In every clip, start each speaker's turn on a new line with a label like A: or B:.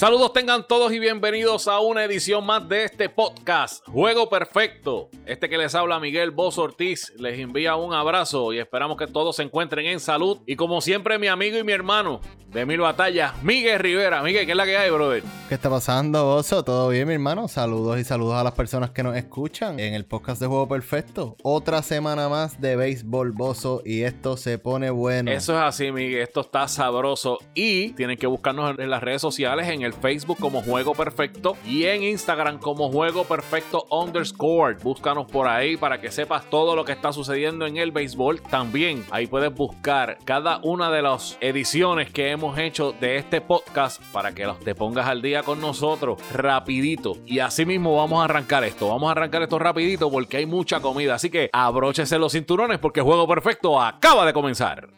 A: Saludos tengan todos y bienvenidos a una edición más de este podcast, Juego Perfecto. Este que les habla Miguel Boz Ortiz les envía un abrazo y esperamos que todos se encuentren en salud. Y como siempre, mi amigo y mi hermano de Mil Batallas, Miguel Rivera. Miguel, ¿qué es la que hay, brother?
B: ¿Qué está pasando, Oso? ¿Todo bien, mi hermano? Saludos y saludos a las personas que nos escuchan en el podcast de Juego Perfecto. Otra semana más de béisbol, Bozo, y esto se pone bueno.
A: Eso es así, Miguel. Esto está sabroso. Y tienen que buscarnos en las redes sociales, en el Facebook como Juego Perfecto y en Instagram como Juego Perfecto underscore. Búscanos por ahí para que sepas todo lo que está sucediendo en el béisbol. También ahí puedes buscar cada una de las ediciones que hemos hecho de este podcast para que los te pongas al día con nosotros rapidito. Y así mismo vamos a arrancar esto. Vamos a arrancar esto rapidito porque hay mucha comida. Así que abróchese los cinturones porque Juego Perfecto acaba de comenzar.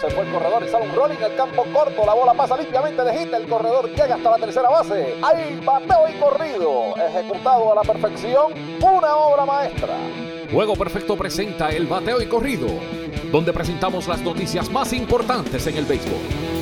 C: Se fue el corredor y sale un rolling al campo corto, la bola pasa limpiamente de hit, el corredor llega hasta la tercera base, hay bateo y corrido, ejecutado a la perfección, una obra maestra.
D: Juego Perfecto presenta el bateo y corrido, donde presentamos las noticias más importantes en el béisbol.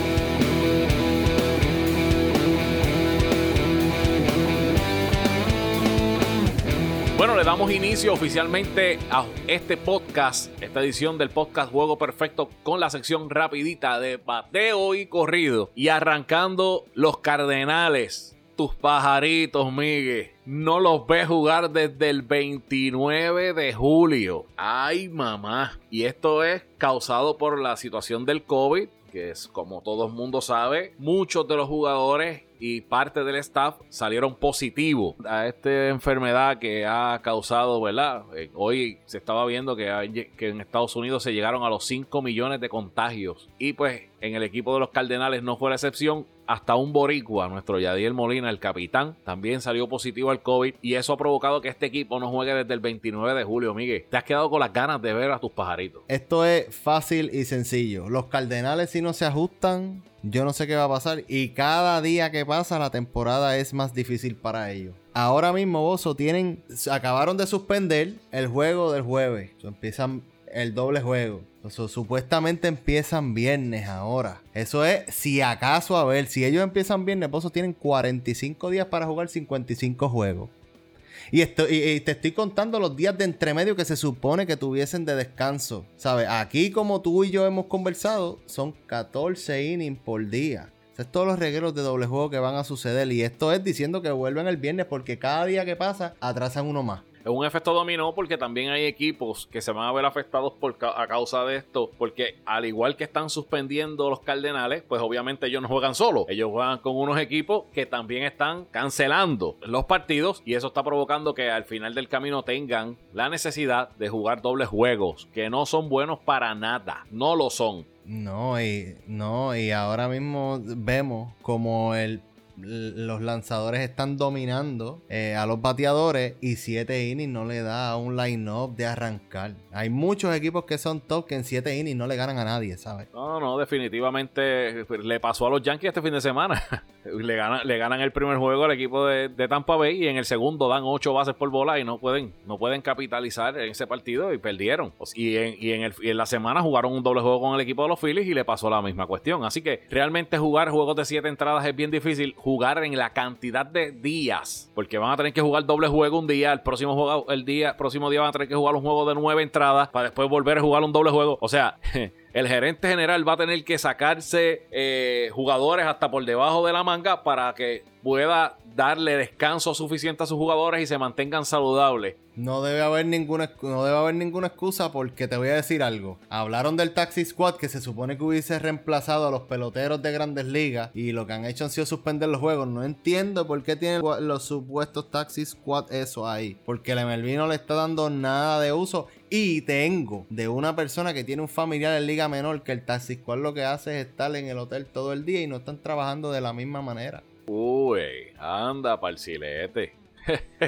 A: Bueno, le damos inicio oficialmente a este podcast, esta edición del podcast Juego Perfecto con la sección rapidita de bateo y corrido. Y arrancando los Cardenales, tus pajaritos, Miguel. No los ves jugar desde el 29 de julio. Ay, mamá. Y esto es causado por la situación del COVID, que es como todo el mundo sabe, muchos de los jugadores y parte del staff salieron positivos a esta enfermedad que ha causado, ¿verdad? Eh, hoy se estaba viendo que, que en Estados Unidos se llegaron a los 5 millones de contagios y pues en el equipo de los Cardenales no fue la excepción. Hasta un boricua, nuestro Yadiel Molina, el capitán, también salió positivo al COVID y eso ha provocado que este equipo no juegue desde el 29 de julio, Miguel. Te has quedado con las ganas de ver a tus pajaritos.
B: Esto es fácil y sencillo. Los Cardenales si no se ajustan, yo no sé qué va a pasar y cada día que pasa la temporada es más difícil para ellos. Ahora mismo, Bozo, tienen, acabaron de suspender el juego del jueves. empiezan el doble juego. supuestamente empiezan viernes ahora. Eso es, si acaso, a ver, si ellos empiezan viernes, Bozo tienen 45 días para jugar 55 juegos. Y, te estoy contando los días de entremedio que se supone que tuviesen de descanso. ¿Sabes? Aquí, como tú y yo hemos conversado, son 14 innings por día. Esos todos los regueros de doble juego que van a suceder. Y esto es diciendo que vuelven el viernes porque cada día que pasa atrasan uno más
A: es un efecto dominó porque también hay equipos que se van a ver afectados por a causa de esto, porque al igual que están suspendiendo los Cardenales, pues obviamente ellos no juegan solo, ellos juegan con unos equipos que también están cancelando los partidos y eso está provocando que al final del camino tengan la necesidad de jugar dobles juegos, que no son buenos para nada, no lo son.
B: No, y no, y ahora mismo vemos como el los lanzadores están dominando eh, a los bateadores y 7 innings no le da a un line-up de arrancar. Hay muchos equipos que son top que en 7 innings no le ganan a nadie, ¿sabes?
A: No, no, definitivamente pues, le pasó a los Yankees este fin de semana. le, ganan, le ganan el primer juego al equipo de, Tampa Bay y en el segundo dan 8 bases por bola y no pueden, no pueden capitalizar en ese partido y perdieron. Y en, y en, y en la semana jugaron un doble juego con el equipo de los Phillies y le pasó la misma cuestión. Así que realmente jugar juegos de 7 entradas es bien difícil jugar en la cantidad de días, porque van a tener que jugar doble juego un día, el próximo juego, el día, próximo día van a tener que jugar un juego de nueve entradas para después volver a jugar un doble juego. O sea, el gerente general va a tener que sacarse eh, jugadores hasta por debajo de la manga para que pueda darle descanso suficiente a sus jugadores y se mantengan saludables.
B: No debe haber ninguna, no debe haber ninguna excusa porque te voy a decir algo. Hablaron del Taxi Squad que se supone que hubiese reemplazado a los peloteros de grandes ligas y lo que han hecho han sido suspender los juegos. No entiendo por qué tienen los supuestos Taxi Squad eso ahí. Porque el MLB no le está dando nada de uso. Y tengo de una persona que tiene un familiar en liga menor que el Taxi Squad lo que hace es estar en el hotel todo el día y no están trabajando de la misma manera.
A: Uy, anda, parcilete.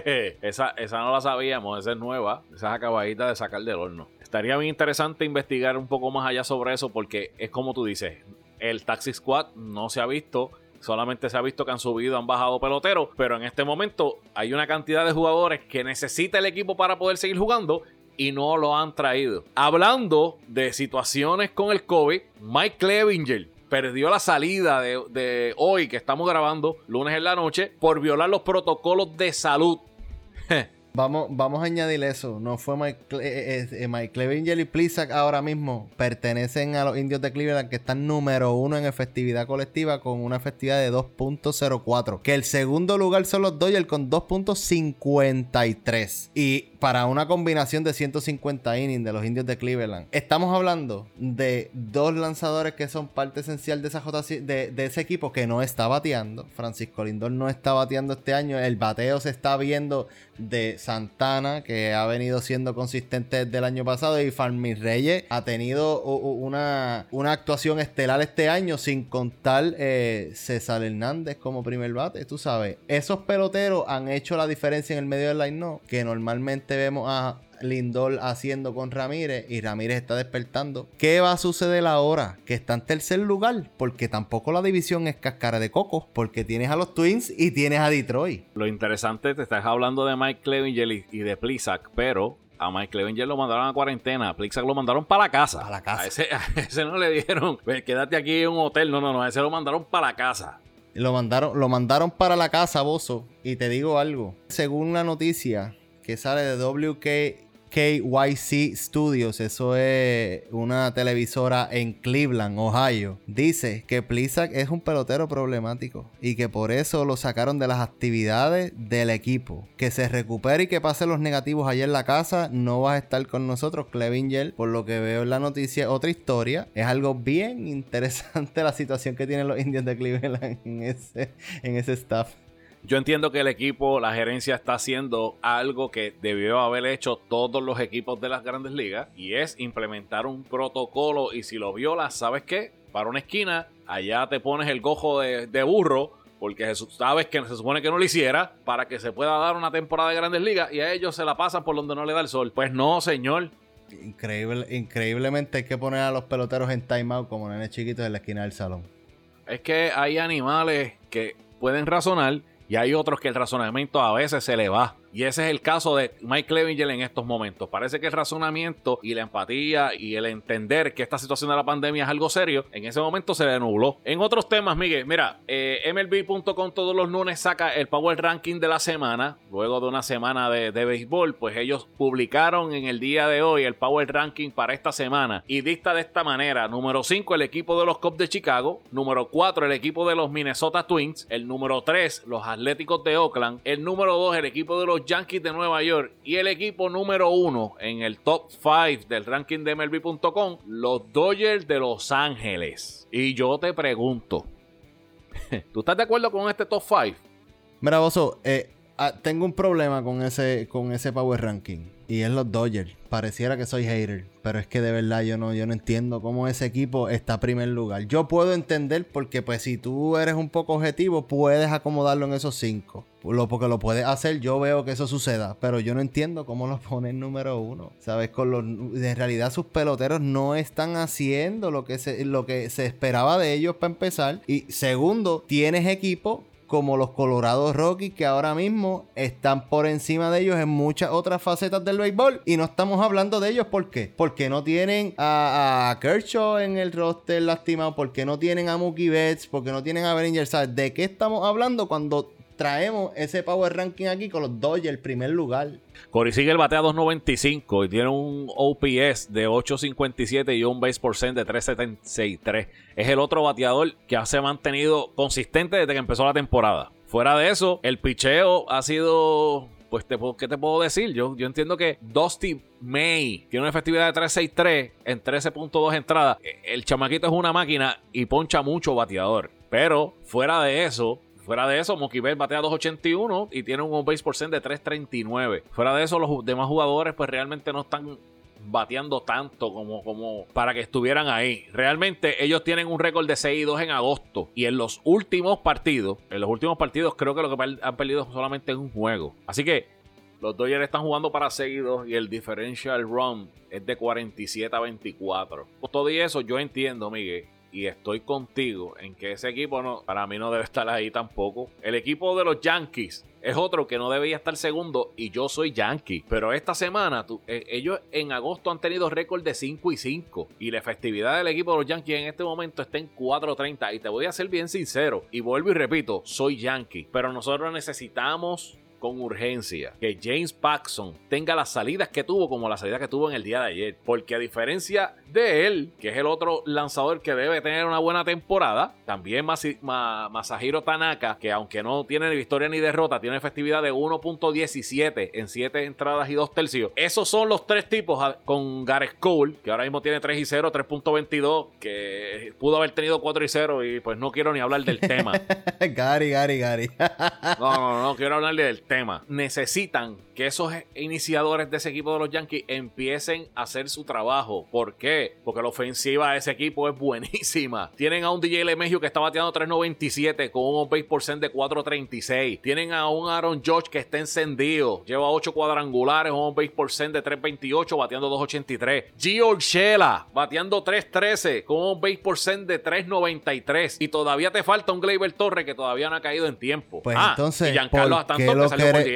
A: esa, esa no la sabíamos, esa es nueva, esa es acabadita de sacar del horno. Estaría bien interesante investigar un poco más allá sobre eso porque es como tú dices, el Taxi Squad no se ha visto, solamente se ha visto que han subido, han bajado peloteros, pero en este momento hay una cantidad de jugadores que necesita el equipo para poder seguir jugando y no lo han traído. Hablando de situaciones con el COVID, Mike Clevinger perdió la salida de, hoy que estamos grabando, lunes en la noche, por violar los protocolos de salud.
B: Vamos, vamos a añadir eso. No fue Mike, eh, eh, eh, Clevinger y Plisak ahora mismo pertenecen a los indios de Cleveland que están número uno en efectividad colectiva con una efectividad de 2.04. Que el segundo lugar son los Dodgers con 2.53. Y para una combinación de 150 innings de los indios de Cleveland. Estamos hablando de dos lanzadores que son parte esencial de, esa de, de ese equipo que no está bateando. Francisco Lindor no está bateando este año. El bateo se está viendo de Santana, que ha venido siendo consistente desde el año pasado. Y Farmi Reyes ha tenido una, actuación estelar este año, sin contar eh, César Hernández como primer bate. Tú sabes, esos peloteros han hecho la diferencia en el medio del line, que normalmente vemos a Lindor haciendo con Ramírez y Ramírez está despertando. ¿Qué va a suceder ahora? Que está en tercer lugar, porque tampoco la división es cascara de coco, porque tienes a los Twins y tienes a Detroit.
A: Lo interesante, te estás hablando de Mike Clevinger y de Plisak, pero a Mike Clevinger lo mandaron a cuarentena, a Plisak lo mandaron para la casa.
B: Para la casa.
A: A ese, a ese no le dijeron, "Ve, quédate aquí en un hotel. No, no, no, a ese lo mandaron para la casa.
B: Lo mandaron, lo mandaron para la casa, Bozo. Y te digo algo. Según una noticia que sale de WKYC Studios, eso es una televisora en Cleveland, Ohio, dice que Plisak es un pelotero problemático y que por eso lo sacaron de las actividades del equipo. Que se recupere y que pase los negativos allá en la casa. No vas a estar con nosotros, Clevinger. Por lo que veo en la noticia, otra historia. Es algo bien interesante la situación que tienen los indios de Cleveland en ese, en ese staff.
A: Yo entiendo que el equipo, la gerencia está haciendo algo que debió haber hecho todos los equipos de las grandes ligas y es implementar un protocolo y si lo violas, ¿sabes qué? Para una esquina, allá te pones el gojo de, de burro porque sabes que se supone que no lo hiciera para que se pueda dar una temporada de grandes ligas y a ellos se la pasan por donde no le da el sol. Pues no, señor.
B: Increíble, increíblemente hay que poner a los peloteros en timeout como nenes chiquitos en la esquina del salón.
A: Es que hay animales que pueden razonar y hay otros que el razonamiento a veces se le va. Y ese es el caso de Mike Clevinger en estos momentos. Parece que el razonamiento y la empatía y el entender que esta situación de la pandemia es algo serio, en ese momento se le nubló. En otros temas, Miguel, mira, eh, MLB.com todos los lunes saca el Power Ranking de la semana. Luego de una semana de, de béisbol, pues ellos publicaron en el día de hoy el Power Ranking para esta semana. Y dicta de esta manera: número 5, el equipo de los Cubs de Chicago. Número 4, el equipo de los Minnesota Twins. El número 3, los Atléticos de Oakland. El número 2, el equipo de los Yankees de Nueva York. Y el equipo número 1 en el top 5 del ranking de MLB.com, los Dodgers de Los Ángeles. Y yo te pregunto, ¿tú estás de acuerdo con este top 5?
B: Mira, Bozo, eh, ah, tengo un problema con ese, con ese Power Ranking. Y es los Dodgers. Pareciera que soy hater. Pero es que de verdad yo no, yo no entiendo cómo ese equipo está a primer lugar. Yo puedo entender porque pues si tú eres un poco objetivo, puedes acomodarlo en esos cinco. Lo, porque lo puedes hacer, yo veo que eso suceda. Pero yo no entiendo cómo lo ponen número uno. ¿Sabes? Con los, en realidad sus peloteros no están haciendo lo que se, lo que se esperaba de ellos para empezar. Y segundo, tienes equipo como los Colorado Rockies que ahora mismo están por encima de ellos en muchas otras facetas del béisbol y no estamos hablando de ellos ¿por qué? Porque no tienen a, Kershaw en el roster lastimado, porque no tienen a Mookie Betts, porque no tienen a Bellinger, ¿sabes? ¿De qué estamos hablando cuando traemos ese power ranking aquí con los Dodgers primer lugar?
A: Corey Seager batea 2.95 y tiene un OPS de 8.57 y un base percent de 3.73. Es el otro bateador que se ha mantenido consistente desde que empezó la temporada. Fuera de eso, el picheo ha sido... Pues, te, ¿qué te puedo decir? Yo, yo entiendo que Dusty May tiene una efectividad de 3.63 en 13.2 entradas. E- El chamaquito es una máquina y poncha mucho bateador. Pero fuera de eso, Fuera de eso, Mookie Betts batea 2.81 y tiene un on-base percent de 3.39. Fuera de eso, los demás jugadores pues realmente no están bateando tanto como, como para que estuvieran ahí. Realmente ellos tienen un récord de 6 y 2 en agosto. Y en los últimos partidos, en los últimos partidos creo que lo que han perdido solamente es un juego. Así que los Dodgers están jugando para seguidos y el differential run es de 47 a 24. Con todo eso, yo entiendo, Miguel, y estoy contigo en que ese equipo no, para mí no debe estar ahí tampoco. El equipo de los Yankees es otro que no debía estar segundo y yo soy Yankee. Pero esta semana eh, ellos en agosto han tenido récord de 5 y 5 y la efectividad del equipo de los Yankees en este momento está en 4.30 y te voy a ser bien sincero y vuelvo y repito, soy Yankee, pero nosotros necesitamos con urgencia que James Paxson tenga las salidas que tuvo como la salida que tuvo en el día de ayer. Porque a diferencia de él, que es el otro lanzador que debe tener una buena temporada, también Masahiro Tanaka, que aunque no tiene ni victoria ni derrota, tiene efectividad de 1.17 en 7 entradas y 2 tercios. Esos son los tres tipos ah, con Gareth Cole, que ahora mismo tiene 3 y 0, 3.22, que pudo haber tenido 4 y 0 y pues no quiero ni hablar del tema.
B: Gary, Gary, Gary.
A: no, no, no quiero hablar del tema. Necesitan que esos iniciadores de ese equipo de los Yankees empiecen a hacer su trabajo. ¿Por qué? Porque la ofensiva de ese equipo es buenísima. Tienen a un DJ LeMahieu que está bateando 3.97 con un base por de 4.36. Tienen a un Aaron George que está encendido. Lleva 8 cuadrangulares, un base por de 3.28, bateando 2.83. Gio Urshela bateando 3.13 con un base por de 3.93. Y todavía te falta un Gleyber Torre que todavía no ha caído en tiempo.
B: Pues ah, entonces, ¿por qué, lo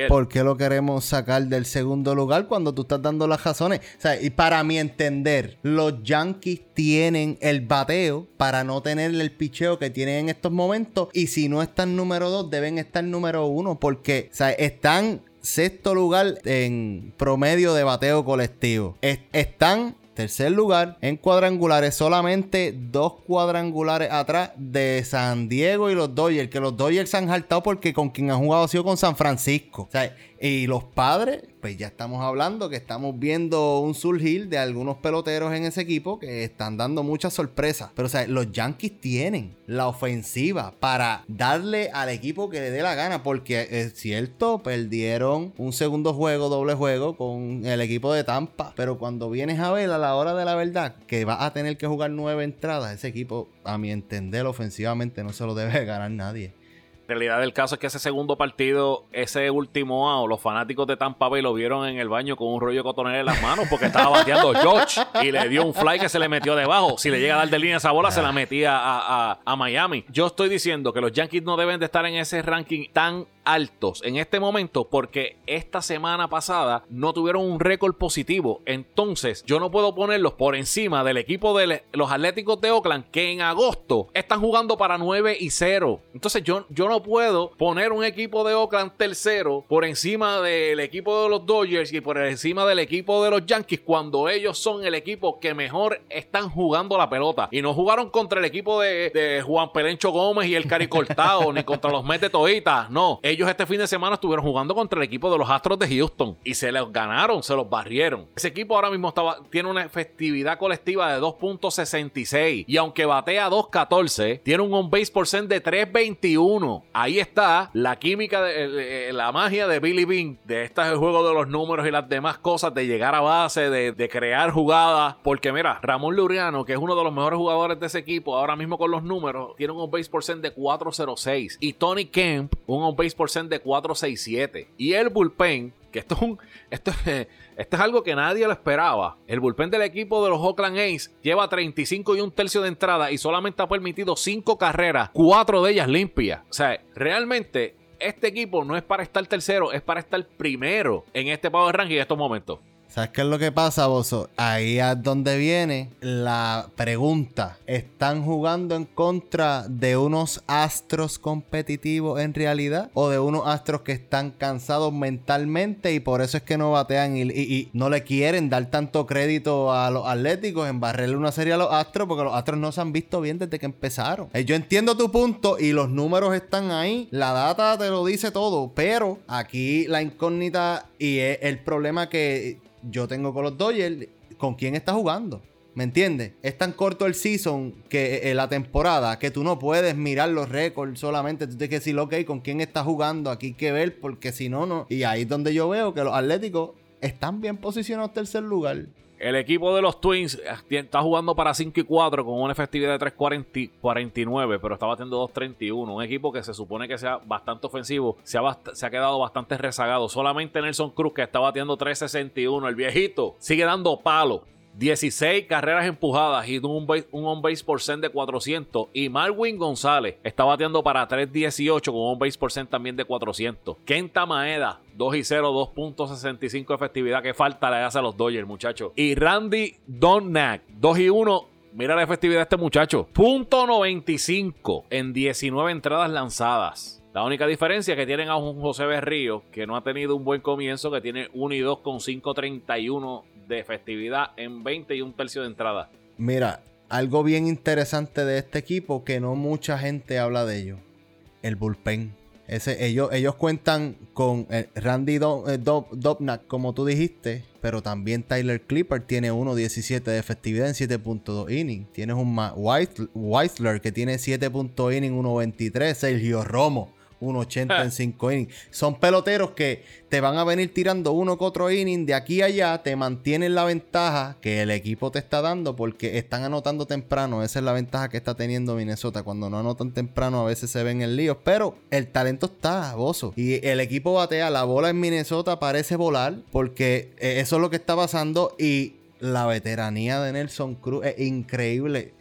B: ¿por qué lo queremos sacar del segundo lugar cuando tú estás dando las razones? O sea, y para mi entender, los Yankees tienen el bateo para no tener el picheo que tienen en estos momentos. Y si no están número dos, deben estar número uno. Porque, o sea, están sexto lugar en promedio de bateo colectivo. están Tercer lugar en cuadrangulares, solamente dos cuadrangulares atrás de San Diego y los Dodgers, que los Dodgers se han saltado porque con quien han jugado ha sido con San Francisco. Y los padres, pues ya estamos hablando que estamos viendo un surgir de algunos peloteros en ese equipo que están dando muchas sorpresas. Pero, o sea, los Yankees tienen la ofensiva para darle al equipo que le dé la gana. Porque es cierto, perdieron un segundo juego, doble juego con el equipo de Tampa. Pero cuando vienes a ver a la hora de la verdad que va a tener que jugar nueve entradas, ese equipo, a mi entender, ofensivamente no se lo debe ganar nadie
A: realidad del caso es que ese segundo partido, ese último out, los fanáticos de Tampa Bay lo vieron en el baño con un rollo cotonel en las manos porque estaba bateando George y le dio un fly que se le metió debajo. Si le llega a dar de línea esa bola, se la metía a, a Miami. Yo estoy diciendo que los Yankees no deben de estar en ese ranking tan altos en este momento porque esta semana pasada no tuvieron un récord positivo. Entonces, yo no puedo ponerlos por encima del equipo de los Atléticos de Oakland que en agosto están jugando para 9 y 0. Entonces, yo, yo no puedo poner un equipo de Oakland tercero por encima del equipo de los Dodgers y por encima del equipo de los Yankees cuando ellos son el equipo que mejor están jugando la pelota. Y no jugaron contra el equipo de, Juan Perencho Gómez y el Cari Cortado, ni contra los Mete Toita. No, ellos este fin de semana estuvieron jugando contra el equipo de los Astros de Houston y se los ganaron, se los barrieron. Ese equipo ahora mismo estaba, tiene una efectividad colectiva de 2.66 y aunque batea 2.14, tiene un on-base por cent de 3.21. Ahí está la química, de, la magia de Billy Bean, de este juego de los números y las demás cosas, de llegar a base, de, crear jugadas. Porque mira, Ramón Luriano, que es uno de los mejores jugadores de ese equipo, ahora mismo con los números, tiene un on-base por cent de 4.06 y Tony Kemp, un on-base de 467. Y el bullpen, que esto es un. Esto, esto es algo que nadie lo esperaba. El bullpen del equipo de los Oakland A's lleva 35 y un tercio de entrada y solamente ha permitido 5 carreras, 4 de ellas limpias. O sea, realmente este equipo no es para estar tercero, es para estar primero en este Power Ranking en estos momentos.
B: ¿Sabes qué es lo que pasa, Bozo? Ahí es donde viene la pregunta. ¿Están jugando en contra de unos astros competitivos en realidad? ¿O de unos astros que están cansados mentalmente y por eso es que no batean y, no le quieren dar tanto crédito a los atléticos en barrerle una serie a los astros? Porque los astros no se han visto bien desde que empezaron. Eh, yo entiendo tu punto y los números están ahí. La data te lo dice todo. Pero aquí la incógnita y el problema que yo tengo con los Dodgers, ¿con quién está jugando? ¿Me entiendes? Es tan corto el season que eh, la temporada que tú no puedes mirar los récords solamente. Tú tienes que decir, ok, ¿con quién está jugando? Aquí hay que ver, porque si no, no. Y ahí es donde yo veo que los Atléticos están bien posicionados tercer lugar.
A: El equipo de los Twins eh, está jugando para 5 y 4 con una efectividad de 3.49, pero está batiendo 2.31. Un equipo que se supone que sea bastante ofensivo, se ha, se ha quedado bastante rezagado. Solamente Nelson Cruz, que está batiendo 3.61, el viejito, sigue dando palo. 16 carreras empujadas y un, un on-base percent de 400. Y Marwin González está bateando para 3.18 con un on-base percent también de 400. Kenta Maeda, 2 y 0, 2.65 efectividad. que falta le hace a los Dodgers, muchachos. Y Randy Donnack, 2 y 1. Mira la efectividad de este muchacho. Punto 95 en 19 entradas lanzadas. La única diferencia es que tienen a un José Berrío que no ha tenido un buen comienzo, que tiene 1 y 2 con 5.31 de efectividad en 20 y un tercio de entrada.
B: Mira, algo bien interesante de este equipo que no mucha gente habla de ello. El bullpen. Ese, ellos, ellos cuentan con eh, Randy eh, Dobnak, como tú dijiste, pero también Tyler Clipper tiene 1.17 de efectividad en 7.2 innings. Tienes un Weisler que tiene 7.2 innings, 1.23. Sergio Romo un 80 en 5 innings. Son peloteros que te van a venir tirando uno que otro inning de aquí a allá, te mantienen la ventaja que el equipo te está dando porque están anotando temprano. Esa es la ventaja que está teniendo Minnesota. Cuando no anotan temprano, a veces se ven en líos, pero el talento está, bozo. Y el equipo batea, la bola en Minnesota parece volar porque eh, eso es lo que está pasando y la veteranía de Nelson Cruz es increíble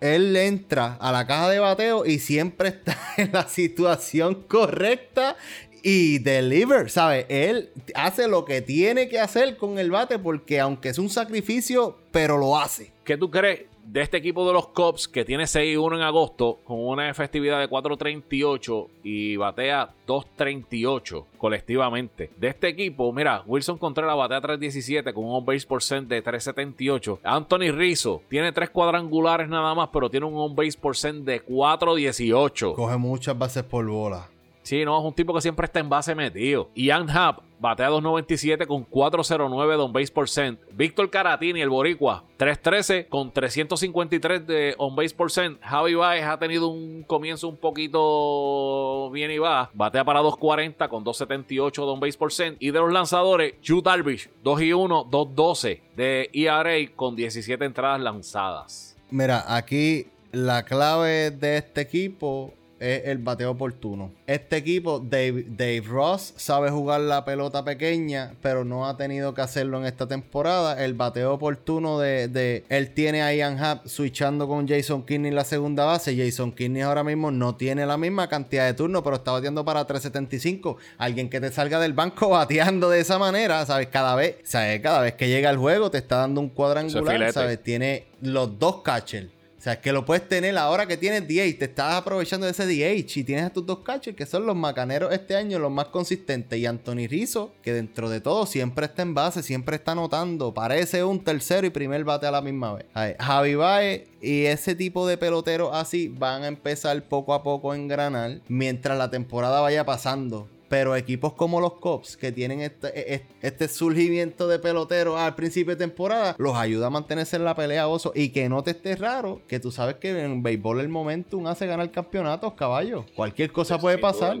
B: él entra a la caja de bateo y siempre está en la situación correcta y deliver, ¿sabes? Él hace lo que tiene que hacer con el bate porque aunque es un sacrificio, pero lo hace.
A: ¿Qué tú crees de este equipo de los Cubs que tiene 6-1 en agosto con una efectividad de 4.38 y batea 2.38 colectivamente? De este equipo, mira, Wilson Contreras batea 3.17 con un on-base percent de 3.78. Anthony Rizzo tiene tres cuadrangulares nada más, pero tiene un on-base percent de 4.18.
B: Coge muchas bases por bola.
A: Sí, no, es un tipo que siempre está en base metido. Ian Happ batea 297 con 409 de on base percent. Víctor Caratini, el Boricua, 313 con 353 de on base percent. Javi Baez ha tenido un comienzo un poquito bien y va. Batea para 240 con 278 de on base percent. Y de los lanzadores, Hugh Darvish, 2 y 1, 212 de ERA con 17 entradas lanzadas.
B: Mira, aquí la clave de este equipo es el bateo oportuno. Este equipo, Dave, Ross, sabe jugar la pelota pequeña, pero no ha tenido que hacerlo en esta temporada. El bateo oportuno de, él tiene a Ian Happ switchando con Jason Kinney en la segunda base. Jason Kinney ahora mismo no tiene la misma cantidad de turnos, pero está bateando para 375. Alguien que te salga del banco bateando de esa manera, ¿sabes? Cada vez, ¿sabes? Cada vez que llega al juego te está dando un cuadrangular, ¿sabes? Tiene los dos catchers o sea, que lo puedes tener ahora que tienes DH, te estás aprovechando de ese DH y tienes a tus dos catchers que son los macaneros este año, los más consistentes. Y Anthony Rizzo, que dentro de todo siempre está en base, siempre está anotando, parece un tercero y primer bate a la misma vez. Javi Baez y ese tipo de peloteros así van a empezar poco a poco a engranar mientras la temporada vaya pasando. Pero equipos como los Cops, que tienen este, e, e, este, surgimiento de peloteros al principio de temporada, los ayuda a mantenerse en la pelea, oso. Y que no te esté raro, que tú sabes que en béisbol el momentum hace ganar campeonatos, caballo. Cualquier cosa puede pasar.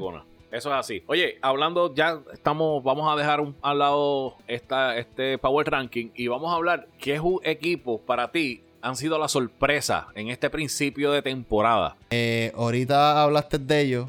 A: Eso es así. Oye, hablando, ya estamos, vamos a dejar un, al lado esta, este Power Ranking y vamos a hablar qué equipo para ti han sido la sorpresa en este principio de temporada.
B: Eh, ahorita hablaste de ellos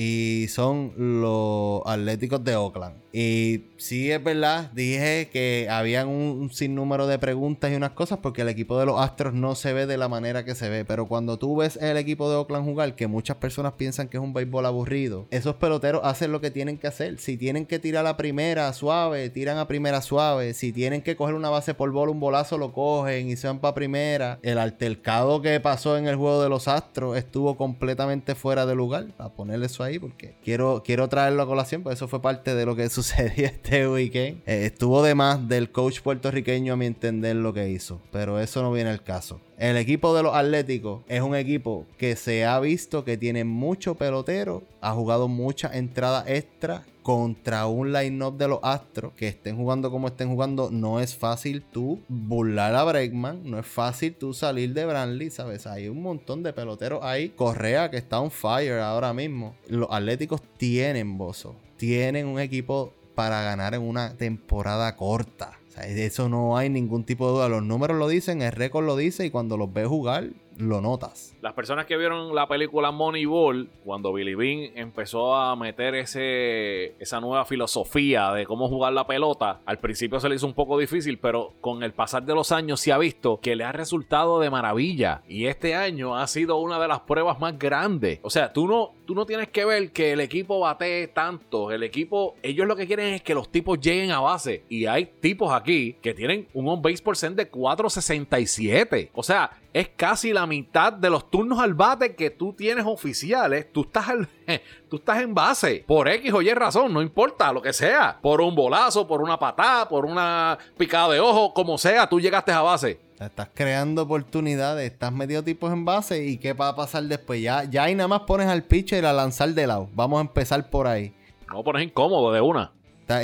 B: y son los Atléticos de Oakland. Y sí es verdad, dije que habían un, sinnúmero de preguntas y unas cosas porque el equipo de los Astros no se ve de la manera que se ve. Pero cuando tú ves el equipo de Oakland jugar, que muchas personas piensan que es un béisbol aburrido, esos peloteros hacen lo que tienen que hacer. Si tienen que tirar a primera suave, tiran a primera suave. Si tienen que coger una base por bola, un bolazo lo cogen y se van para primera. El altercado que pasó en el juego de los Astros estuvo completamente fuera de lugar. A ponerle eso ahí porque quiero, quiero traerlo a colación, porque eso fue parte de lo que sucedió este weekend. Eh, estuvo de más del coach puertorriqueño a mi entender lo que hizo, pero eso no viene al caso. El equipo de los Atléticos es un equipo que se ha visto que tiene mucho pelotero, ha jugado muchas entradas extra contra un line-up de los Astros que estén jugando como estén jugando. No es fácil tú burlar a Bregman, no es fácil tú salir de Brantley, ¿sabes? Hay un montón de peloteros ahí. Correa que está on fire ahora mismo. Los Atléticos tienen bozo, tienen un equipo para ganar en una temporada corta. de eso no hay ningún tipo de duda. Los números lo dicen, el récord lo dice y cuando los ves jugar, lo notas.
A: Las personas que vieron la película Moneyball, cuando Billy Bean empezó a meter ese, esa nueva filosofía de cómo jugar la pelota, al principio se le hizo un poco difícil, pero con el pasar de los años se ha visto que le ha resultado de maravilla. Y este año ha sido una de las pruebas más grandes. O sea, tú no, tú no tienes que ver que el equipo bate tanto. El equipo, ellos lo que quieren es que los tipos lleguen a base. Y hay tipos aquí que tienen un on-base percent de 4.67. O sea, es casi la mitad de los turnos al bate que tú tienes oficiales. Tú estás, tú estás en base. Por X o Y razón, no importa lo que sea. Por un bolazo, por una patada, por una picada de ojo, como sea, tú llegaste a base.
B: Estás creando oportunidades, estás medio tipos en base y qué va a pasar después. Ya, ya ahí nada más pones al pitcher a lanzar de lado. Vamos a empezar por ahí.
A: No pones incómodo de una.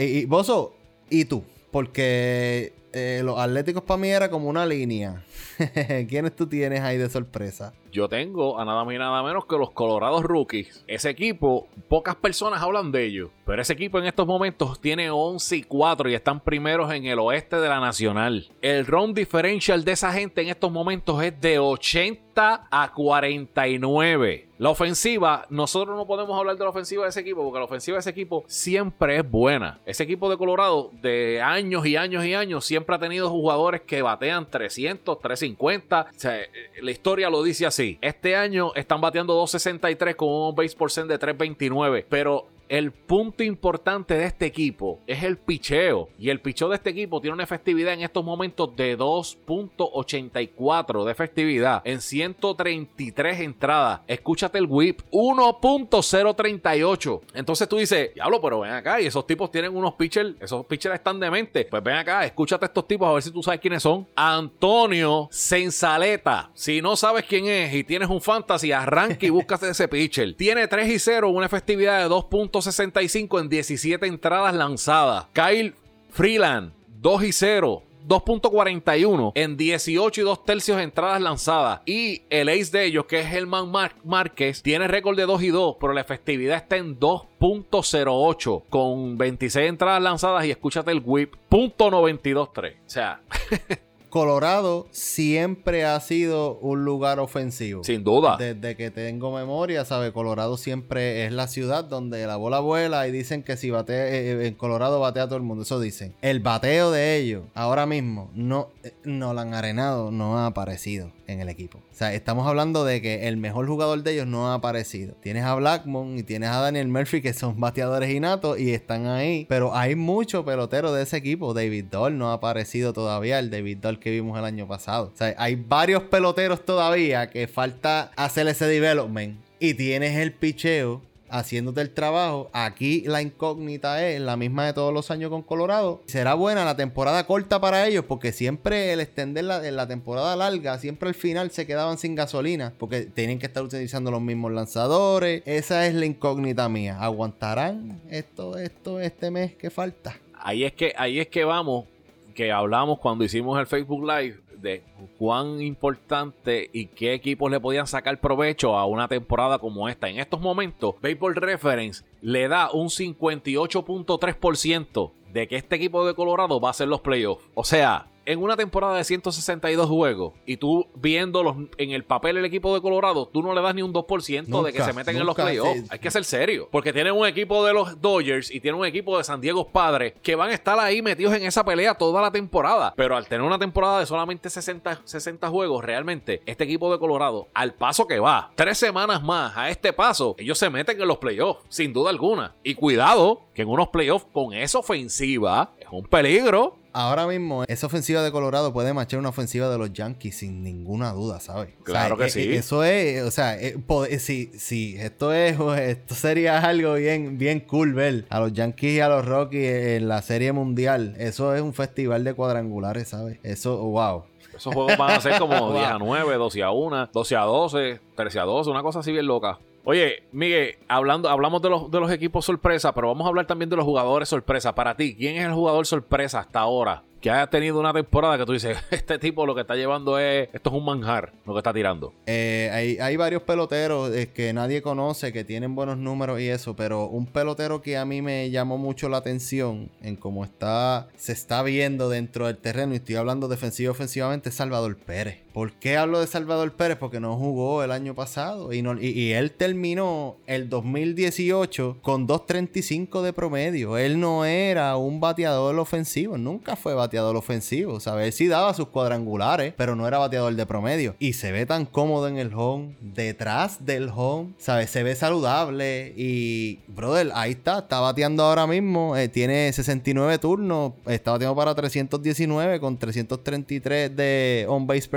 B: Y, y Bozo, ¿y tú? Porque eh, los Atléticos para mí era como una línea. ¿Quiénes tú tienes ahí de sorpresa?
A: Yo tengo a nada más y nada menos que los Colorados Rookies. Ese equipo, pocas personas hablan de ellos. Pero ese equipo en estos momentos tiene 11 y 4 y están primeros en el oeste de la Nacional. El round differential de esa gente en estos momentos es de 80 a 49. La ofensiva, nosotros no podemos hablar de la ofensiva de ese equipo porque la ofensiva de ese equipo siempre es buena. Ese equipo de Colorado de años y años y años siempre ha tenido jugadores que batean 300, 350. O sea, la historia lo dice así. Este año están bateando 263 con un base percent de 329, pero el punto importante de este equipo es el picheo. Y el picheo de este equipo tiene una efectividad en estos momentos de 2.84 de efectividad en 133 entradas. Escúchate el whip, 1.038. Entonces tú dices, diablo, pero ven acá. Y esos tipos tienen unos pitchers, esos pitchers están demente. Pues ven acá, escúchate a estos tipos a ver si tú sabes quiénes son. Antonio Sensaleta. Si no sabes quién es y tienes un fantasy, arranca y búscate ese pitcher. Tiene 3 y 0, una efectividad de 2. 65 en 17 entradas lanzadas. Kyle Freeland, 2 y 0. 2.41 en 18 y 2 tercios entradas lanzadas. Y el ace de ellos, que es Helman Mar Márquez, tiene récord de 2 y 2, pero la efectividad está en 2.08 con 26 entradas lanzadas y escúchate el whip, .923. O sea,
B: Colorado siempre ha sido un lugar ofensivo.
A: Sin duda.
B: Desde que tengo memoria, ¿sabe? Colorado siempre es la ciudad donde la bola vuela y dicen que si batea, eh, eh, en Colorado batea a todo el mundo. Eso dicen. El bateo de ellos, ahora mismo, no, eh, no lo han arenado, no ha aparecido en el equipo. O sea, estamos hablando de que el mejor jugador de ellos no ha aparecido. Tienes a Blackmon y tienes a Daniel Murphy que son bateadores innatos y están ahí. Pero hay mucho pelotero de ese equipo. David Doll no ha aparecido todavía. El David Doll que vimos el año pasado. O sea, hay varios peloteros todavía que falta hacer ese development. Y tienes el picheo haciéndote el trabajo. Aquí la incógnita es la misma de todos los años con Colorado. Será buena la temporada corta para ellos porque siempre el extender la, la temporada larga, siempre al final se quedaban sin gasolina porque tienen que estar utilizando los mismos lanzadores. Esa es la incógnita mía. ¿Aguantarán esto, esto, este mes que falta?
A: Ahí es que, ahí es que vamos, que hablamos cuando hicimos el Facebook Live de cuán importante y qué equipos le podían sacar provecho a una temporada como esta. En estos momentos, Baseball Reference le da un 58.3% de que este equipo de Colorado va a ser los playoffs. O sea, en una temporada de 162 juegos y tú viéndolos en el papel el equipo de Colorado, tú no le das ni un 2% de que se meten en los playoffs. Hay que ser serio. Porque tienen un equipo de los Dodgers y tienen un equipo de San Diego Padres que van a estar ahí metidos en esa pelea toda la temporada. Pero al tener una temporada de solamente 60, 60 juegos, realmente este equipo de Colorado, al paso que va, tres semanas más a este paso, ellos se meten en los playoffs, sin duda alguna. Y cuidado, que en unos playoffs con esa ofensiva es un peligro
B: ahora mismo esa ofensiva de Colorado puede machar una ofensiva de los Yankees sin ninguna duda, ¿sabes?
A: Claro que
B: eh,
A: sí.
B: Eh, eso es, o sea, eh, si, si esto es, esto sería algo bien, bien cool ver a los Yankees y a los Rockies en la Serie Mundial. Eso es un festival de cuadrangulares, ¿sabes? Eso, wow.
A: Esos juegos van a ser como 10 a 9, 12 a 1, 12 a 12, 13 a 12, una cosa así bien loca. Oye, Miguel, hablando, hablamos de los, de los equipos sorpresa, pero vamos a hablar también de los jugadores sorpresa. Para ti, ¿quién es el jugador sorpresa hasta ahora? Que haya tenido una temporada que tú dices, este tipo lo que está llevando es, esto es un manjar, lo que está tirando.
B: Eh, hay, hay, varios peloteros eh, que nadie conoce, que tienen buenos números y eso, pero un pelotero que a mí me llamó mucho la atención en cómo está, se está viendo dentro del terreno, y estoy hablando defensivo ofensivamente, es Salvador Pérez. ¿Por qué hablo de Salvador Pérez? Porque no jugó el año pasado y, no, y, él terminó el 2018 con 2.35 de promedio. Él no era un bateador ofensivo, nunca fue bateador ofensivo, ¿sabes? Él sí daba sus cuadrangulares, pero no era bateador de promedio. Y se ve tan cómodo en el home, detrás del home, ¿sabes? Se ve saludable y, brother, ahí está, está bateando ahora mismo, eh, tiene 69 turnos, está bateando para 319 con 333 de on-base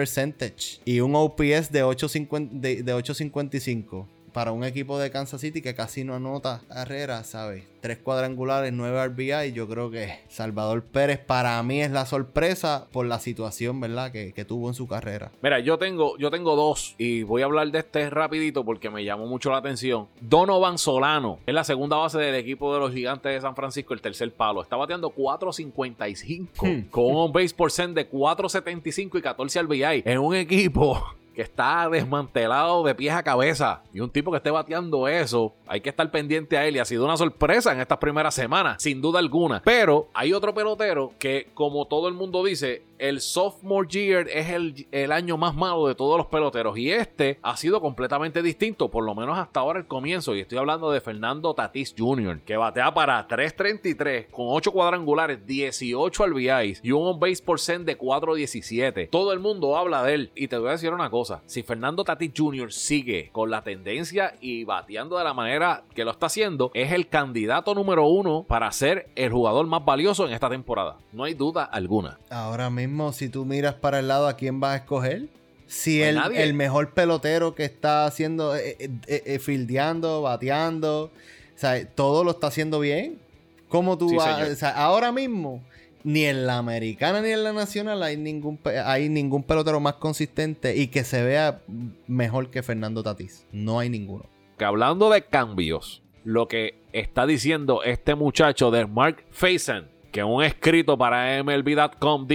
B: y un OPS de 8.50 de, de 8.55 para un equipo de Kansas City que casi no anota carreras, ¿sabes? Tres cuadrangulares, nueve RBI. Yo creo que Salvador Pérez para mí es la sorpresa por la situación, ¿verdad? Que, que, tuvo en su carrera.
A: Mira, yo tengo, yo tengo dos y voy a hablar de este rapidito porque me llamó mucho la atención. Donovan Solano es la segunda base del equipo de los gigantes de San Francisco, el tercer palo. Está bateando 4.55 hmm. con un base por cent de 4.75 y 14 RBI en un equipo que está desmantelado de pies a cabeza. Y un tipo que esté bateando eso, hay que estar pendiente a él. Y ha sido una sorpresa en estas primeras semanas, sin duda alguna. Pero hay otro pelotero que, como todo el mundo dice, el sophomore year es el, el, año más malo de todos los peloteros y este ha sido completamente distinto, por lo menos hasta ahora el comienzo. Y estoy hablando de Fernando Tatis Jr., que batea para 3.33 con 8 cuadrangulares, 18 RBIs y un on-base percent de 4.17. Todo el mundo habla de él. Y te voy a decir una cosa: si Fernando Tatis Jr. sigue con la tendencia y bateando de la manera que lo está haciendo, es el candidato número uno para ser el jugador más valioso en esta temporada. No hay duda alguna.
B: Ahora mismo si tú miras para el lado, ¿a quién vas a escoger? Si el, el, mejor pelotero que está haciendo, eh, eh, eh, fildeando, bateando, o sea, todo lo está haciendo bien. ¿Cómo tú sí, vas? O sea, ahora mismo, ni en la americana ni en la nacional hay ningún, hay ningún pelotero más consistente y que se vea mejor que Fernando Tatís. No hay ninguno.
A: Que hablando de cambios, lo que está diciendo este muchacho de Mark Faison que un escrito para MLB.com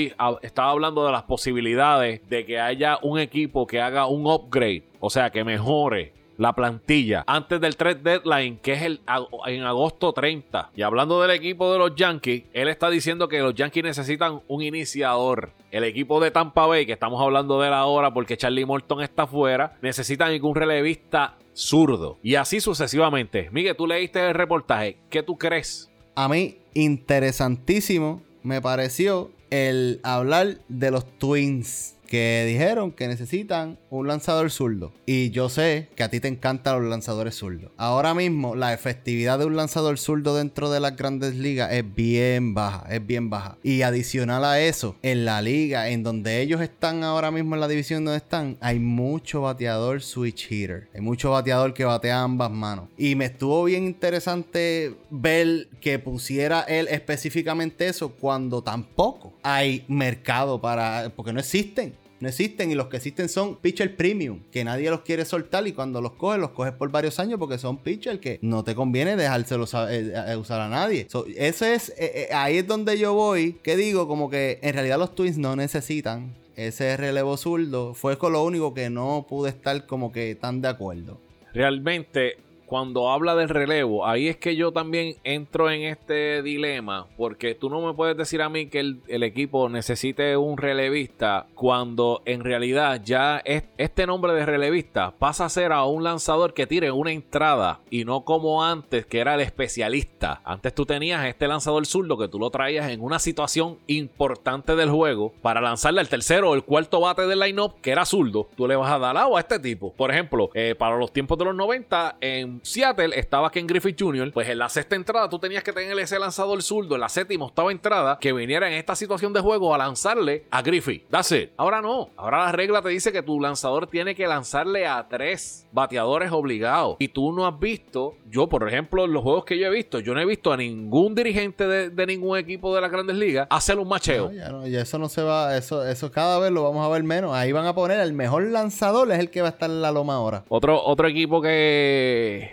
A: estaba hablando de las posibilidades de que haya un equipo que haga un upgrade, o sea, que mejore la plantilla antes del trade deadline, que es el, en agosto 30. Y hablando del equipo de los Yankees, él está diciendo que los Yankees necesitan un iniciador. El equipo de Tampa Bay, que estamos hablando de él ahora porque Charlie Morton está fuera, necesitan algún relevista zurdo. Y así sucesivamente. Miguel, tú leíste el reportaje. ¿Qué tú crees?
B: A mí, interesantísimo me pareció el hablar de los Twins que dijeron que necesitan un lanzador zurdo. Y yo sé que a ti te encantan los lanzadores zurdos. Ahora mismo la efectividad de un lanzador zurdo dentro de las grandes ligas es bien baja, es bien baja. Y adicional a eso, en la liga, en donde ellos están ahora mismo en la división donde están, hay mucho bateador switch hitter. Hay mucho bateador que batea ambas manos. Y me estuvo bien interesante ver que pusiera él específicamente eso cuando tampoco hay mercado para... porque no existen no existen y los que existen son pitcher premium, que nadie los quiere soltar y cuando los coges, los coges por varios años porque son pitchers que no te conviene dejárselos eh, usar a nadie. eso es, eh, eh, ahí es donde yo voy, que digo como que en realidad los Twins no necesitan ese relevo zurdo. Fue con lo único que no pude estar como que tan de acuerdo.
A: Realmente cuando habla del relevo, ahí es que yo también entro en este dilema, porque tú no me puedes decir a mí que el, equipo necesite un relevista cuando en realidad ya es, este nombre de relevista pasa a ser a un lanzador que tire una entrada y no como antes que era el especialista. Antes tú tenías este lanzador zurdo que tú lo traías en una situación importante del juego para lanzarle al tercero o el cuarto bate del line-up que era zurdo. Tú le vas a dar agua a este tipo. Por ejemplo, eh, para los tiempos de los 90 en Seattle estaba Ken Griffith Jr., pues en la sexta entrada tú tenías que tener ese lanzador zurdo en la séptima, octava entrada que viniera en esta situación de juego a lanzarle a Griffith. That's it. Ahora no. Ahora la regla te dice que tu lanzador tiene que lanzarle a tres bateadores obligados. Y tú no has visto, yo por ejemplo, en los juegos que yo he visto, yo no he visto a ningún dirigente de, ningún equipo de las grandes ligas hacer un macheo.
B: ya, no, ya eso no se va, eso, eso cada vez lo vamos a ver menos. Ahí van a poner el mejor lanzador, es el que va a estar en la loma ahora.
A: Otro, otro equipo que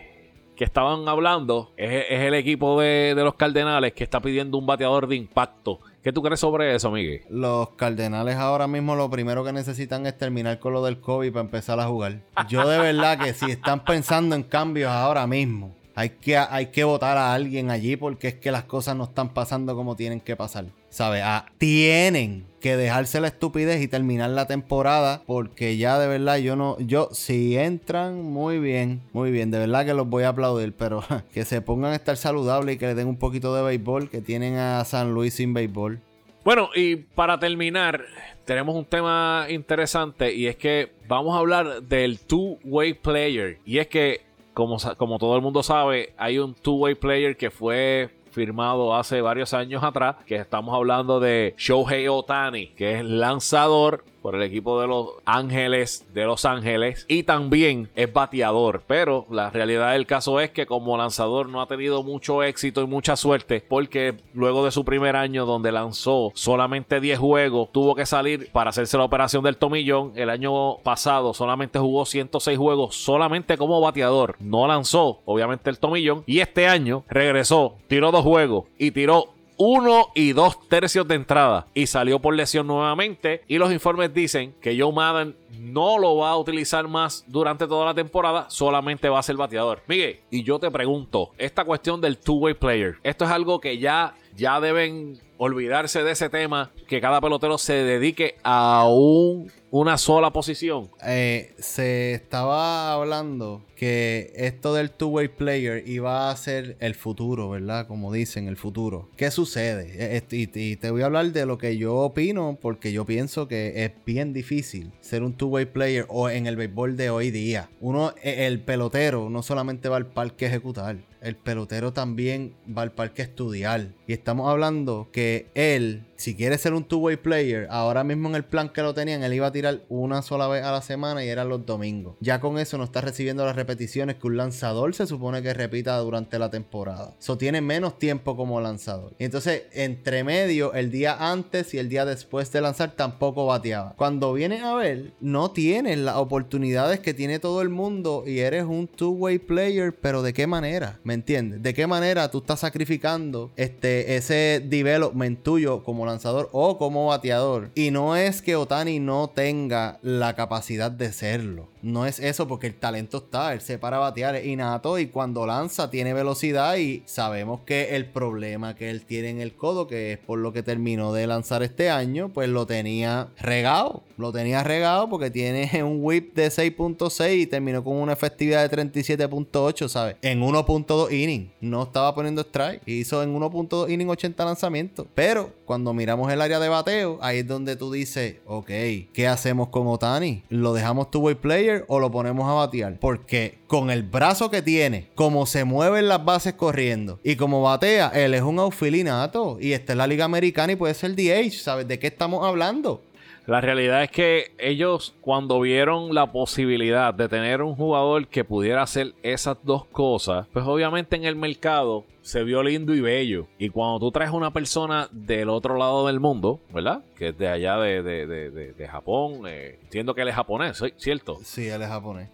A: que estaban hablando es, el equipo de, los Cardenales que está pidiendo un bateador de impacto. ¿Qué tú crees sobre eso, Miguel?
B: Los Cardenales ahora mismo lo primero que necesitan es terminar con lo del COVID para empezar a jugar. Yo de verdad que si están pensando en cambios ahora mismo, hay que, hay que votar a alguien allí porque es que las cosas no están pasando como tienen que pasar. ¿Sabes? Ah, tienen que dejarse la estupidez y terminar la temporada porque ya de verdad yo no yo si entran muy bien muy bien. De verdad que los voy a aplaudir pero que se pongan a estar saludables y que le den un poquito de béisbol que tienen a San Luis sin béisbol.
A: Bueno y para terminar tenemos un tema interesante y es que vamos a hablar del two-way player. Y es que como, como todo el mundo sabe hay un two-way player que fue firmado hace varios años atrás, que estamos hablando de Shohei Otani, que es lanzador por el equipo de los Ángeles de Los Ángeles y también es bateador. Pero la realidad del caso es que como lanzador no ha tenido mucho éxito y mucha suerte porque luego de su primer año donde lanzó solamente 10 juegos tuvo que salir para hacerse la operación del tomillón. El año pasado solamente jugó 106 juegos solamente como bateador. No lanzó obviamente el tomillón y este año regresó, tiró dos juegos y tiró uno y dos tercios de entrada y salió por lesión nuevamente. Y los informes dicen que Joe Madden no lo va a utilizar más durante toda la temporada, solamente va a ser bateador. Miguel, y yo te pregunto, esta cuestión del two-way player, esto es algo que ya, ya deben olvidarse de ese tema, que cada pelotero se dedique a un, una sola posición.
B: Eh, se estaba hablando que esto del two-way player iba a ser el futuro, ¿verdad? Como dicen, el futuro. ¿Qué sucede? E, y, te voy a hablar de lo que yo opino, porque yo pienso que es bien difícil ser un two-way player o en el béisbol de hoy día. Uno, e, el pelotero, no solamente va al parque a ejecutar el pelotero también va al parque a estudiar. Y estamos hablando que él, si quiere ser un two-way player, ahora mismo en el plan que lo tenían, él iba a tirar una sola vez a la semana y eran los domingos. Ya con eso no está recibiendo las repeticiones que un lanzador se supone que repita durante la temporada. Eso tiene menos tiempo como lanzador. Y entonces, entre medio, el día antes y el día después de lanzar tampoco bateaba. Cuando vienes a ver, no tienes las oportunidades que tiene todo el mundo y eres un two-way player, pero ¿de qué manera? ¿Me entiendes? ¿De qué manera tú estás sacrificando este, ese development tuyo como lanzador o como bateador? Y no es que Otani no tenga la capacidad de serlo. No es eso porque el talento está, él se para batear, es innato y cuando lanza tiene velocidad y sabemos que el problema que él tiene en el codo, que es por lo que terminó de lanzar este año, pues lo tenía regado, lo tenía regado porque tiene un whip de 6.6 y terminó con una efectividad de 37.8, ¿sabes? En 1.2 inning. No estaba poniendo strike. Hizo en 1.2 inning 80 lanzamientos. Pero cuando miramos el área de bateo, ahí es donde tú dices, ok, ¿qué hacemos con Otani? ¿Lo dejamos two-way player o lo ponemos a batear? Porque con el brazo que tiene, como se mueven las bases corriendo y como batea, él es un aufilinato y está en la Liga Americana y puede ser DH. ¿Sabes de qué estamos hablando?
A: La realidad es que ellos cuando vieron la posibilidad de tener un jugador que pudiera hacer esas dos cosas, pues obviamente en el mercado se vio lindo y bello. Y cuando tú traes una persona del otro lado del mundo, ¿verdad? Que es de allá de, de, Japón, eh, entiendo que él es japonés, ¿cierto?
B: Sí, él es japonés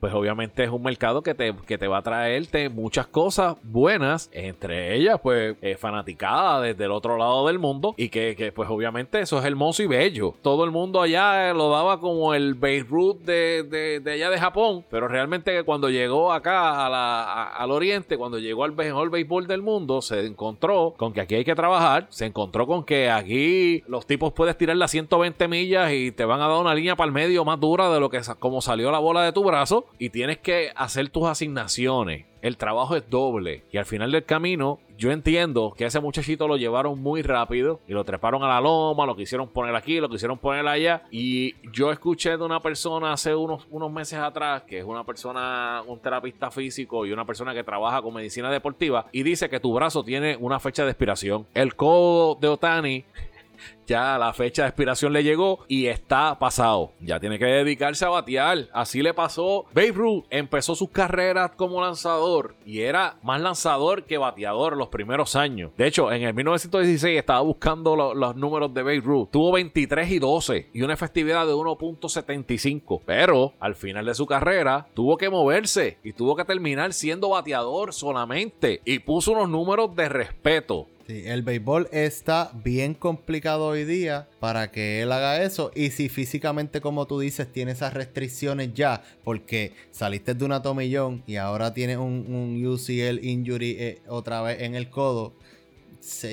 A: pues obviamente es un mercado que te, que te va a traerte muchas cosas buenas, entre ellas pues eh, fanaticada desde el otro lado del mundo y que, pues obviamente eso es hermoso y bello. Todo el mundo allá lo daba como el Beirut de, de, allá de Japón, pero realmente cuando llegó acá a la, al oriente, cuando llegó al mejor béisbol del mundo, se encontró con que aquí hay que trabajar, se encontró con que aquí los tipos puedes tirar las 120 millas y te van a dar una línea para el medio más dura de lo que como salió la bola de tu brazo y tienes que hacer tus asignaciones. El trabajo es doble. Y al final del camino, yo entiendo que ese muchachito lo llevaron muy rápido y lo treparon a la loma, lo quisieron poner aquí, lo quisieron poner allá. Y yo escuché de una persona hace unos, unos meses atrás, que es una persona, un terapista físico y una persona que trabaja con medicina deportiva, y dice que tu brazo tiene una fecha de expiración. El codo de Otani ya la fecha de expiración le llegó y está pasado. Ya tiene que dedicarse a batear. Así le pasó. Babe Ruth empezó sus carreras como lanzador y era más lanzador que bateador los primeros años. De hecho, en el 1916 estaba buscando los números de Babe Ruth. Tuvo 23 y 12 y una efectividad de 1.75. Pero al final de su carrera tuvo que moverse y tuvo que terminar siendo bateador solamente y puso unos números de respeto.
B: El béisbol está bien complicado hoy día para que él haga eso. Y si físicamente, como tú dices, tiene esas restricciones ya, porque saliste de una tomillón y ahora tienes un, UCL injury eh, otra vez en el codo,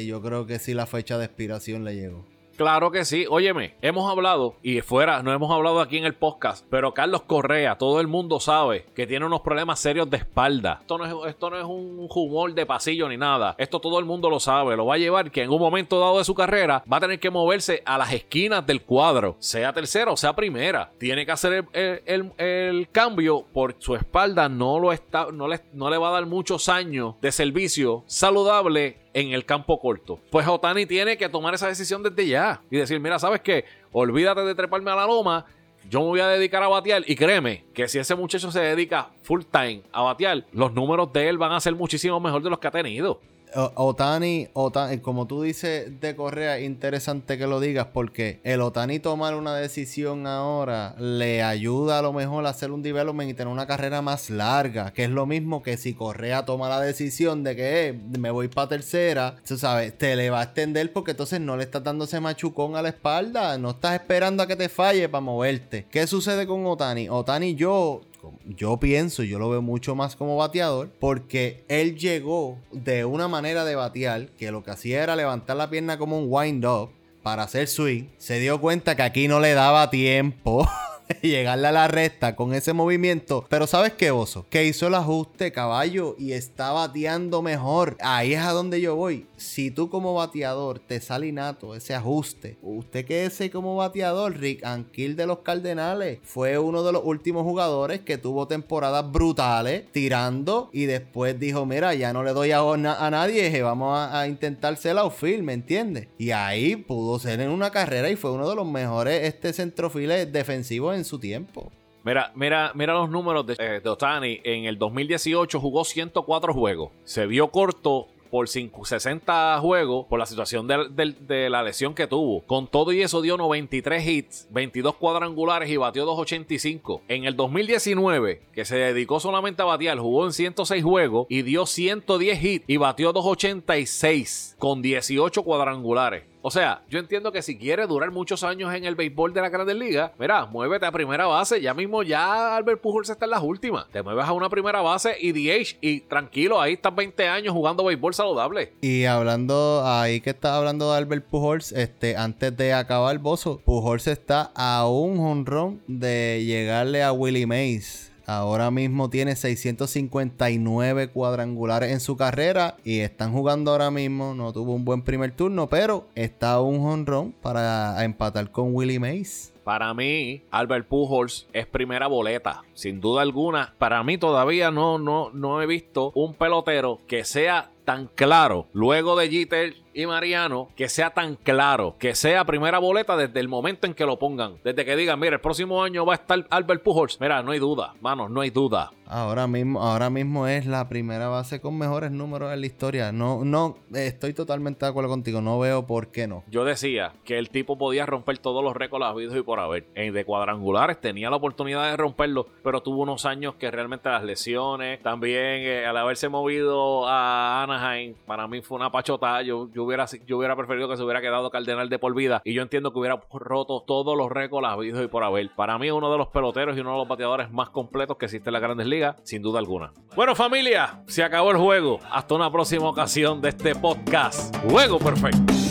B: yo creo que sí la fecha de expiración le llegó.
A: Claro que sí. Óyeme, hemos hablado y fuera, no hemos hablado aquí en el podcast, pero Carlos Correa, todo el mundo sabe que tiene unos problemas serios de espalda. Esto no es, esto no es un humor de pasillo ni nada. Esto todo el mundo lo sabe. Lo va a llevar que en un momento dado de su carrera va a tener que moverse a las esquinas del cuadro, sea tercera o sea primera. Tiene que hacer el, cambio porque su espalda no, lo está, no, le, no le va a dar muchos años de servicio saludable en el campo corto. Pues Otani tiene que tomar esa decisión desde ya y decir, mira, ¿sabes qué? Olvídate de treparme a la loma, yo me voy a dedicar a batear y créeme que si ese muchacho se dedica full time a batear, los números de él van a ser muchísimo mejor de los que ha tenido.
B: Otani, Otani, como tú dices de Correa, interesante que lo digas porque el Otani tomar una decisión ahora le ayuda a lo mejor a hacer un development y tener una carrera más larga, que es lo mismo que si Correa toma la decisión de que eh, me voy para tercera, tú sabes, te le va a extender porque entonces no le estás dando ese machucón a la espalda, no estás esperando a que te falle para moverte. ¿Qué sucede con Otani? Otani yo yo pienso, yo lo veo mucho más como bateador, porque él llegó de una manera de batear que lo que hacía era levantar la pierna como un wind-up para hacer swing. Se dio cuenta que aquí no le daba tiempo. llegarle a la recta con ese movimiento. Pero ¿sabes qué, Oso? Que hizo el ajuste caballo y está bateando mejor. Ahí es a donde yo voy. Si tú como bateador te sale innato ese ajuste, usted que ese como bateador, Rick Anquil de los Cardenales, fue uno de los últimos jugadores que tuvo temporadas brutales tirando y después dijo, mira, ya no le doy a, a nadie, vamos a, intentar ser outfield, ¿me entiendes? Y ahí pudo ser en una carrera y fue uno de los mejores este centrofiles defensivos en su tiempo.
A: Mira, mira, mira los números de, eh, de Otani. En el 2018 jugó 104 juegos. Se vio corto por 60 juegos por la situación de, la lesión que tuvo. Con todo y eso dio 93 hits, 22 cuadrangulares y batió 285. En el 2019, que se dedicó solamente a batear, jugó en 106 juegos y dio 110 hits y batió 286 con 18 cuadrangulares. O sea, yo entiendo que si quieres durar muchos años en el béisbol de la Grandes Ligas, mira, muévete a primera base. Ya mismo ya Albert Pujols está en las últimas. Te mueves a una primera base y DH y tranquilo, ahí estás 20 años jugando béisbol saludable.
B: Y hablando, ahí que estás hablando de Albert Pujols, este, antes de acabar el bozo, Pujols está a un honrón de llegarle a Willie Mays Ahora mismo tiene 659 cuadrangulares en su carrera y están jugando ahora mismo. No tuvo un buen primer turno, pero está un honrón para empatar con Willie Mays.
A: Para mí, Albert Pujols es primera boleta, sin duda alguna. Para mí todavía no, no, no he visto un pelotero que sea tan claro luego de Jeter y Mariano que sea tan claro, que sea primera boleta desde el momento en que lo pongan. Desde que digan, mira, el próximo año va a estar Albert Pujols. Mira, no hay duda, mano, no hay duda.
B: Ahora mismo, ahora mismo es la primera base con mejores números en la historia. No, no, estoy totalmente de acuerdo contigo. No veo por qué no.
A: Yo decía que el tipo podía romper todos los récords habidos y por haber. En de cuadrangulares tenía la oportunidad de romperlo, pero tuvo unos años que realmente las lesiones, también eh, al haberse movido a Anaheim, para mí fue una pachotada. Yo, yo yo hubiera preferido que se hubiera quedado Cardenal de por vida. Y yo entiendo que hubiera roto todos los récords habidos y por haber. Para mí, uno de los peloteros y uno de los bateadores más completos que existe en la Grandes Ligas, sin duda alguna. Bueno, familia, se acabó el juego. Hasta una próxima ocasión de este podcast. Juego perfecto.